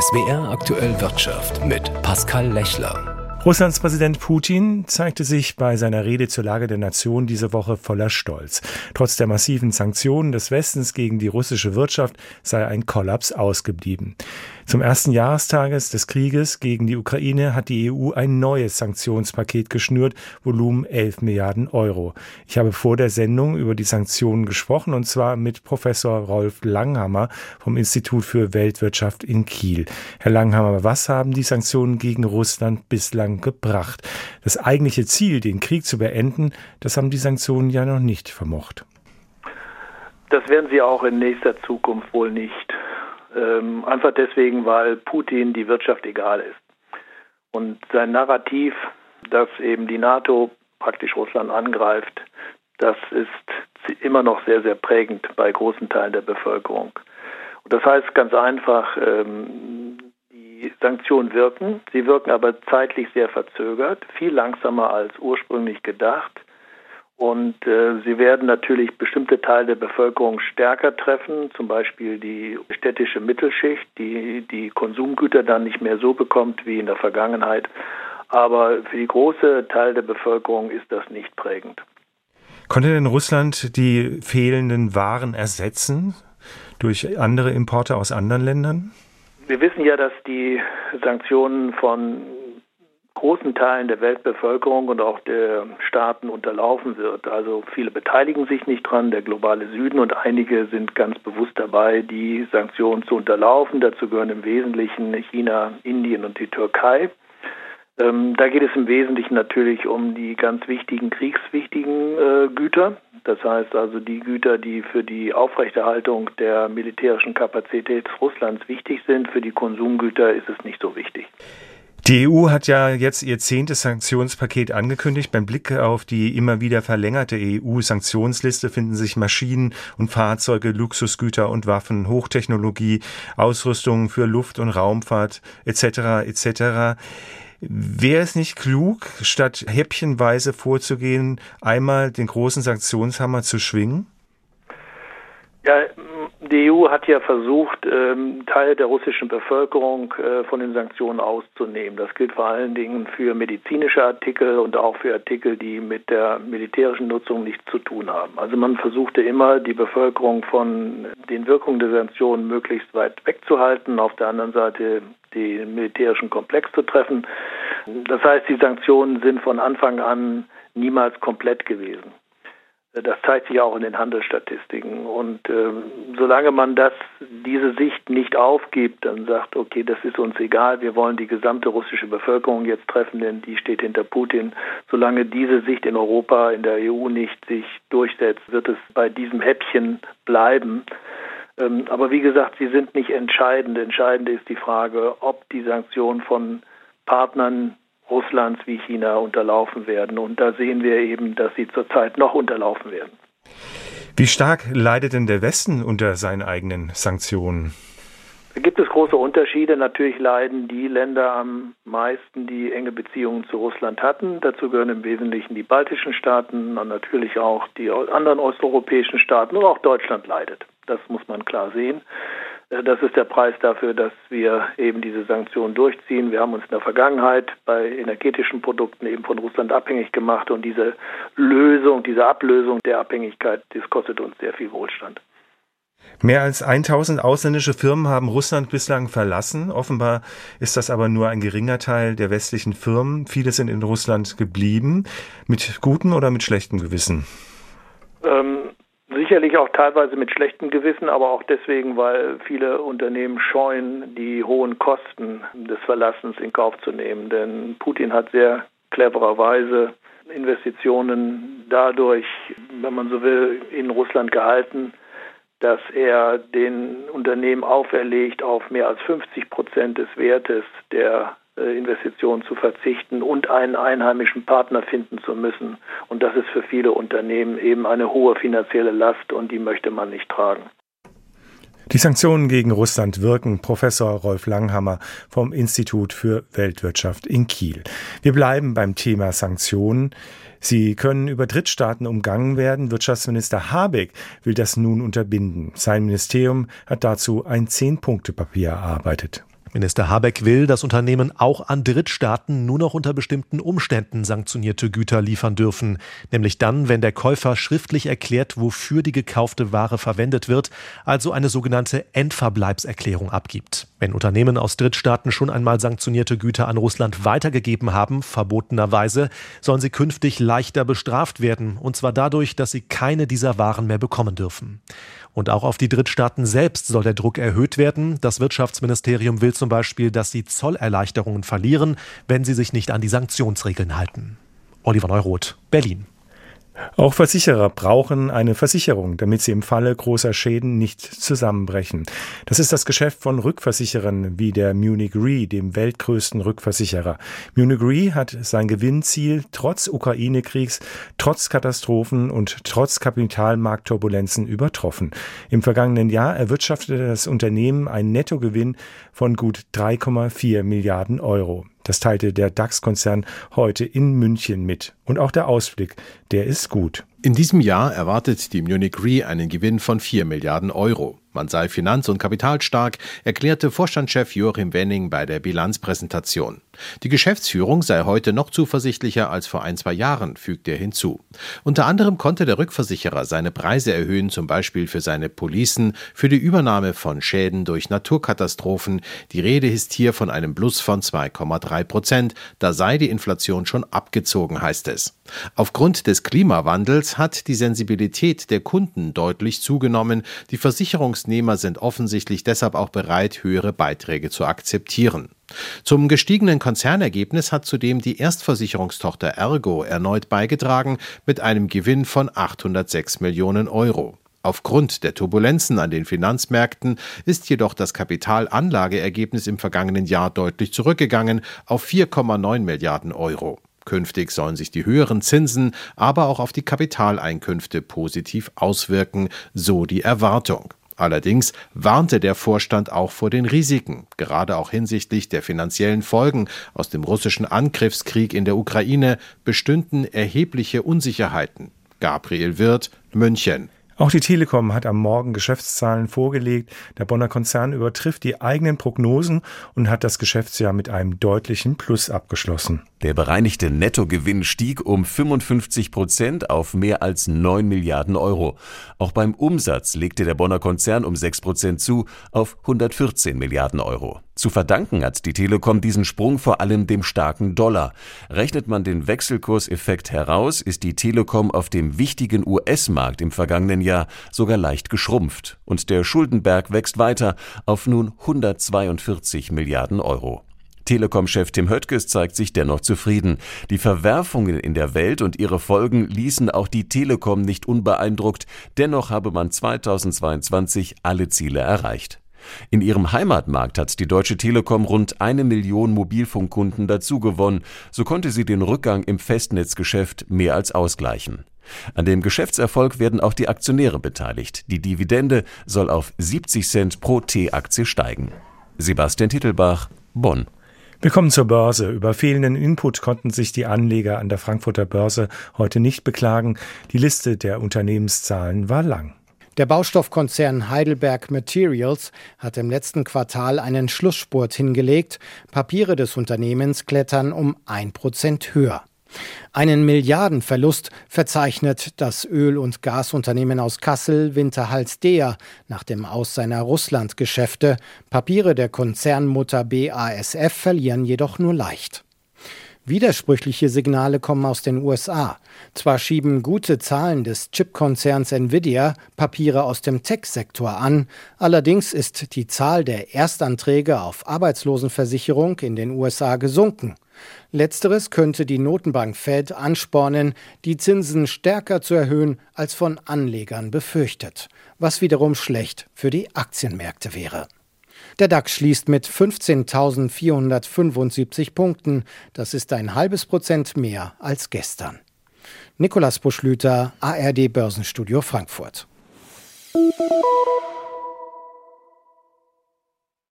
SWR aktuell Wirtschaft mit Pascal Lechler. Russlands Präsident Putin zeigte sich bei seiner Rede zur Lage der Nation diese Woche voller Stolz. Trotz der massiven Sanktionen des Westens gegen die russische Wirtschaft sei ein Kollaps ausgeblieben. Zum ersten Jahrestages des Krieges gegen die Ukraine hat die EU ein neues Sanktionspaket geschnürt, Volumen 11 Milliarden Euro. Ich habe vor der Sendung über die Sanktionen gesprochen und zwar mit Professor Rolf Langhammer vom Institut für Weltwirtschaft in Kiel. Herr Langhammer, was haben die Sanktionen gegen Russland bislang gebracht? Das eigentliche Ziel, den Krieg zu beenden, das haben die Sanktionen ja noch nicht vermocht. Das werden sie auch in nächster Zukunft wohl nicht. Ähm, einfach deswegen, weil Putin die Wirtschaft egal ist. Und sein Narrativ, dass eben die NATO praktisch Russland angreift, das ist immer noch sehr, sehr prägend bei großen Teilen der Bevölkerung. Und das heißt ganz einfach, ähm, die Sanktionen wirken, sie wirken aber zeitlich sehr verzögert, viel langsamer als ursprünglich gedacht. Und äh, sie werden natürlich bestimmte Teile der Bevölkerung stärker treffen, zum Beispiel die städtische Mittelschicht, die die Konsumgüter dann nicht mehr so bekommt wie in der Vergangenheit. Aber für die große Teil der Bevölkerung ist das nicht prägend. Konnte denn Russland die fehlenden Waren ersetzen durch andere Importe aus anderen Ländern? Wir wissen ja, dass die Sanktionen von großen Teilen der Weltbevölkerung und auch der Staaten unterlaufen wird. Also viele beteiligen sich nicht dran, der globale Süden und einige sind ganz bewusst dabei, die Sanktionen zu unterlaufen. Dazu gehören im Wesentlichen China, Indien und die Türkei. Ähm, da geht es im Wesentlichen natürlich um die ganz wichtigen, kriegswichtigen äh, Güter. Das heißt also die Güter, die für die Aufrechterhaltung der militärischen Kapazität Russlands wichtig sind. Für die Konsumgüter ist es nicht so wichtig. Die EU hat ja jetzt ihr zehntes Sanktionspaket angekündigt. Beim Blick auf die immer wieder verlängerte EU-Sanktionsliste finden sich Maschinen und Fahrzeuge, Luxusgüter und Waffen, Hochtechnologie, Ausrüstung für Luft- und Raumfahrt etc. etc. Wäre es nicht klug, statt häppchenweise vorzugehen, einmal den großen Sanktionshammer zu schwingen? Ja, die EU hat ja versucht, ähm, Teile der russischen Bevölkerung äh, von den Sanktionen auszunehmen. Das gilt vor allen Dingen für medizinische Artikel und auch für Artikel, die mit der militärischen Nutzung nichts zu tun haben. Also man versuchte immer, die Bevölkerung von den Wirkungen der Sanktionen möglichst weit wegzuhalten, auf der anderen Seite den militärischen Komplex zu treffen. Das heißt, die Sanktionen sind von Anfang an niemals komplett gewesen. Das zeigt sich auch in den Handelsstatistiken. Und äh, solange man das, diese Sicht nicht aufgibt, dann sagt, okay, das ist uns egal, wir wollen die gesamte russische Bevölkerung jetzt treffen, denn die steht hinter Putin. Solange diese Sicht in Europa, in der EU nicht sich durchsetzt, wird es bei diesem Häppchen bleiben. Ähm, aber wie gesagt, sie sind nicht entscheidend. Entscheidend ist die Frage, ob die Sanktionen von Partnern Russlands wie China unterlaufen werden. Und da sehen wir eben, dass sie zurzeit noch unterlaufen werden. Wie stark leidet denn der Westen unter seinen eigenen Sanktionen? Da gibt es große Unterschiede. Natürlich leiden die Länder am meisten, die enge Beziehungen zu Russland hatten. Dazu gehören im Wesentlichen die baltischen Staaten und natürlich auch die anderen osteuropäischen Staaten und auch Deutschland leidet. Das muss man klar sehen. Äh, das ist der Preis dafür, dass wir eben diese Sanktionen durchziehen. Wir haben uns in der Vergangenheit bei energetischen Produkten eben von Russland abhängig gemacht und diese Lösung, diese Ablösung der Abhängigkeit, das kostet uns sehr viel Wohlstand. Mehr als 1000 ausländische Firmen haben Russland bislang verlassen. Offenbar ist das aber nur ein geringer Teil der westlichen Firmen. Viele sind in Russland geblieben. Mit gutem oder mit schlechtem Gewissen? Ähm, Sicherlich auch teilweise mit schlechtem Gewissen, aber auch deswegen, weil viele Unternehmen scheuen, die hohen Kosten des Verlassens in Kauf zu nehmen. Denn Putin hat sehr clevererweise Investitionen dadurch, wenn man so will, in Russland gehalten, dass er den Unternehmen auferlegt, auf mehr als 50 Prozent des Wertes der Investitionen zu verzichten und einen einheimischen Partner finden zu müssen. Und das ist für viele Unternehmen eben eine hohe finanzielle Last und die möchte man nicht tragen. Die Sanktionen gegen Russland wirken. Professor Rolf Langhammer vom Institut für Weltwirtschaft in Kiel. Wir bleiben beim Thema Sanktionen. Sie können über Drittstaaten umgangen werden. Wirtschaftsminister Habeck will das nun unterbinden. Sein Ministerium hat dazu ein Zehn-Punkte-Papier erarbeitet. Minister Habeck will, dass Unternehmen auch an Drittstaaten nur noch unter bestimmten Umständen sanktionierte Güter liefern dürfen, nämlich dann, wenn der Käufer schriftlich erklärt, wofür die gekaufte Ware verwendet wird, also eine sogenannte Endverbleibserklärung abgibt. Wenn Unternehmen aus Drittstaaten schon einmal sanktionierte Güter an Russland weitergegeben haben, verbotenerweise, sollen sie künftig leichter bestraft werden, und zwar dadurch, dass sie keine dieser Waren mehr bekommen dürfen. Und auch auf die Drittstaaten selbst soll der Druck erhöht werden. Das Wirtschaftsministerium will zum Beispiel, dass sie Zollerleichterungen verlieren, wenn sie sich nicht an die Sanktionsregeln halten. Oliver Neuroth, Berlin. Auch Versicherer brauchen eine Versicherung, damit sie im Falle großer Schäden nicht zusammenbrechen. Das ist das Geschäft von Rückversicherern wie der Munich Re, dem weltgrößten Rückversicherer. Munich Re hat sein Gewinnziel trotz Ukraine-Kriegs, trotz Katastrophen und trotz Kapitalmarktturbulenzen übertroffen. Im vergangenen Jahr erwirtschaftete das Unternehmen einen Nettogewinn von gut 3,4 Milliarden Euro. Das teilte der DAX-Konzern heute in München mit. Und auch der Ausblick, der ist gut. In diesem Jahr erwartet die Munich Re einen Gewinn von 4 Milliarden Euro. Man sei finanz- und kapitalstark, erklärte Vorstandschef Joachim Wenning bei der Bilanzpräsentation. Die Geschäftsführung sei heute noch zuversichtlicher als vor ein, zwei Jahren, fügt er hinzu. Unter anderem konnte der Rückversicherer seine Preise erhöhen, zum Beispiel für seine Policen, für die Übernahme von Schäden durch Naturkatastrophen. Die Rede ist hier von einem Plus von 2,3 Prozent. Da sei die Inflation schon abgezogen, heißt es. Aufgrund des Klimawandels hat die Sensibilität der Kunden deutlich zugenommen. Die Versicherungsnehmer sind offensichtlich deshalb auch bereit, höhere Beiträge zu akzeptieren. Zum gestiegenen Konzernergebnis hat zudem die Erstversicherungstochter Ergo erneut beigetragen mit einem Gewinn von 806 Millionen Euro. Aufgrund der Turbulenzen an den Finanzmärkten ist jedoch das Kapitalanlageergebnis im vergangenen Jahr deutlich zurückgegangen auf 4,9 Milliarden Euro. Künftig sollen sich die höheren Zinsen aber auch auf die Kapitaleinkünfte positiv auswirken, so die Erwartung. Allerdings warnte der Vorstand auch vor den Risiken, gerade auch hinsichtlich der finanziellen Folgen aus dem russischen Angriffskrieg in der Ukraine bestünden erhebliche Unsicherheiten. Gabriel Wirth, München. Auch die Telekom hat am Morgen Geschäftszahlen vorgelegt. Der Bonner Konzern übertrifft die eigenen Prognosen und hat das Geschäftsjahr mit einem deutlichen Plus abgeschlossen. Der bereinigte Nettogewinn stieg um 55 Prozent auf mehr als 9 Milliarden Euro. Auch beim Umsatz legte der Bonner Konzern um 6 Prozent zu auf 114 Milliarden Euro. Zu verdanken hat die Telekom diesen Sprung vor allem dem starken Dollar. Rechnet man den Wechselkurseffekt heraus, ist die Telekom auf dem wichtigen US-Markt im vergangenen Jahr sogar leicht geschrumpft. Und der Schuldenberg wächst weiter auf nun 142 Milliarden Euro. Telekom-Chef Tim Höttges zeigt sich dennoch zufrieden. Die Verwerfungen in der Welt und ihre Folgen ließen auch die Telekom nicht unbeeindruckt. Dennoch habe man 2022 alle Ziele erreicht. In ihrem Heimatmarkt hat die Deutsche Telekom rund eine Million Mobilfunkkunden dazugewonnen. So konnte sie den Rückgang im Festnetzgeschäft mehr als ausgleichen. An dem Geschäftserfolg werden auch die Aktionäre beteiligt. Die Dividende soll auf 70 Cent pro T-Aktie steigen. Sebastian Titelbach, Bonn. Willkommen zur Börse. Über fehlenden Input konnten sich die Anleger an der Frankfurter Börse heute nicht beklagen. Die Liste der Unternehmenszahlen war lang. Der Baustoffkonzern Heidelberg Materials hat im letzten Quartal einen Schlussspurt hingelegt. Papiere des Unternehmens klettern um ein Prozent höher. Einen Milliardenverlust verzeichnet das Öl- und Gasunternehmen aus Kassel Winterhals Dea nach dem Aus seiner Russlandgeschäfte. Papiere der Konzernmutter BASF verlieren jedoch nur leicht. Widersprüchliche Signale kommen aus den USA. Zwar schieben gute Zahlen des Chipkonzerns Nvidia Papiere aus dem Tech-Sektor an, allerdings ist die Zahl der Erstanträge auf Arbeitslosenversicherung in den USA gesunken. Letzteres könnte die Notenbank Fed anspornen, die Zinsen stärker zu erhöhen als von Anlegern befürchtet, was wiederum schlecht für die Aktienmärkte wäre. Der DAX schließt mit 15.475 Punkten. Das ist ein halbes Prozent mehr als gestern. Nikolas Buschlüter, ARD Börsenstudio Frankfurt.